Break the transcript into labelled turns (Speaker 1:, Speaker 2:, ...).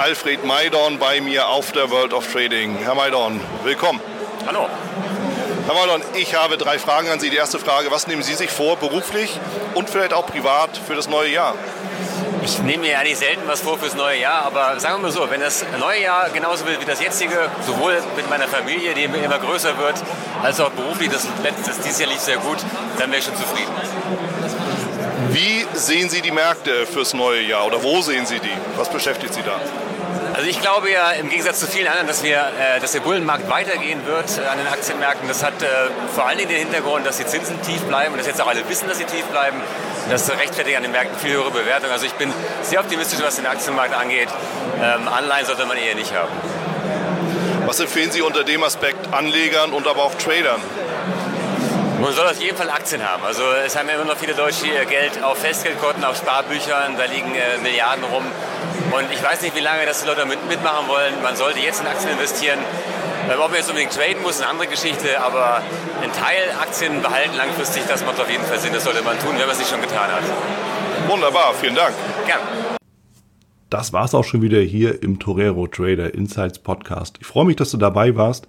Speaker 1: Alfred Maidorn bei mir auf der World of Trading. Herr Maidorn, willkommen.
Speaker 2: Hallo.
Speaker 1: Herr Maidorn, ich habe drei Fragen an Sie. Die erste Frage, was nehmen Sie sich vor, beruflich und vielleicht auch privat für das neue Jahr?
Speaker 2: Ich nehme mir eigentlich selten was vor fürs neue Jahr, aber sagen wir mal so, wenn das neue Jahr genauso wird wie das jetzige, sowohl mit meiner Familie, die immer größer wird, als auch beruflich, das, das dieses Jahr lief sehr gut, dann wäre ich schon zufrieden.
Speaker 1: Wie sehen Sie die Märkte fürs neue Jahr oder wo sehen Sie die? Was beschäftigt Sie da?
Speaker 2: Also ich glaube ja im Gegensatz zu vielen anderen, dass, wir, äh, dass der Bullenmarkt weitergehen wird äh, an den Aktienmärkten. Das hat äh, vor allen Dingen den Hintergrund, dass die Zinsen tief bleiben und dass jetzt auch alle wissen, dass sie tief bleiben. Das rechtfertigt an den Märkten viel höhere Bewertung. Also ich bin sehr optimistisch, was den Aktienmarkt angeht. Ähm, Anleihen sollte man eher nicht haben.
Speaker 1: Was empfehlen Sie unter dem Aspekt Anlegern und aber auch Tradern?
Speaker 2: Man soll auf jeden Fall Aktien haben. Also es haben ja immer noch viele Deutsche ihr Geld auf Festgeldkonten, auf Sparbüchern, da liegen äh, Milliarden rum. Und ich weiß nicht, wie lange das die Leute mit, mitmachen wollen. Man sollte jetzt in Aktien investieren. Äh, ob man jetzt unbedingt traden muss, ist eine andere Geschichte, aber ein Teil Aktien behalten langfristig, das macht auf jeden Fall Sinn. Das sollte man tun, wenn man es nicht schon getan hat.
Speaker 1: Wunderbar, vielen Dank.
Speaker 2: Gerne.
Speaker 3: Das war's auch schon wieder hier im Torero Trader Insights Podcast. Ich freue mich, dass du dabei warst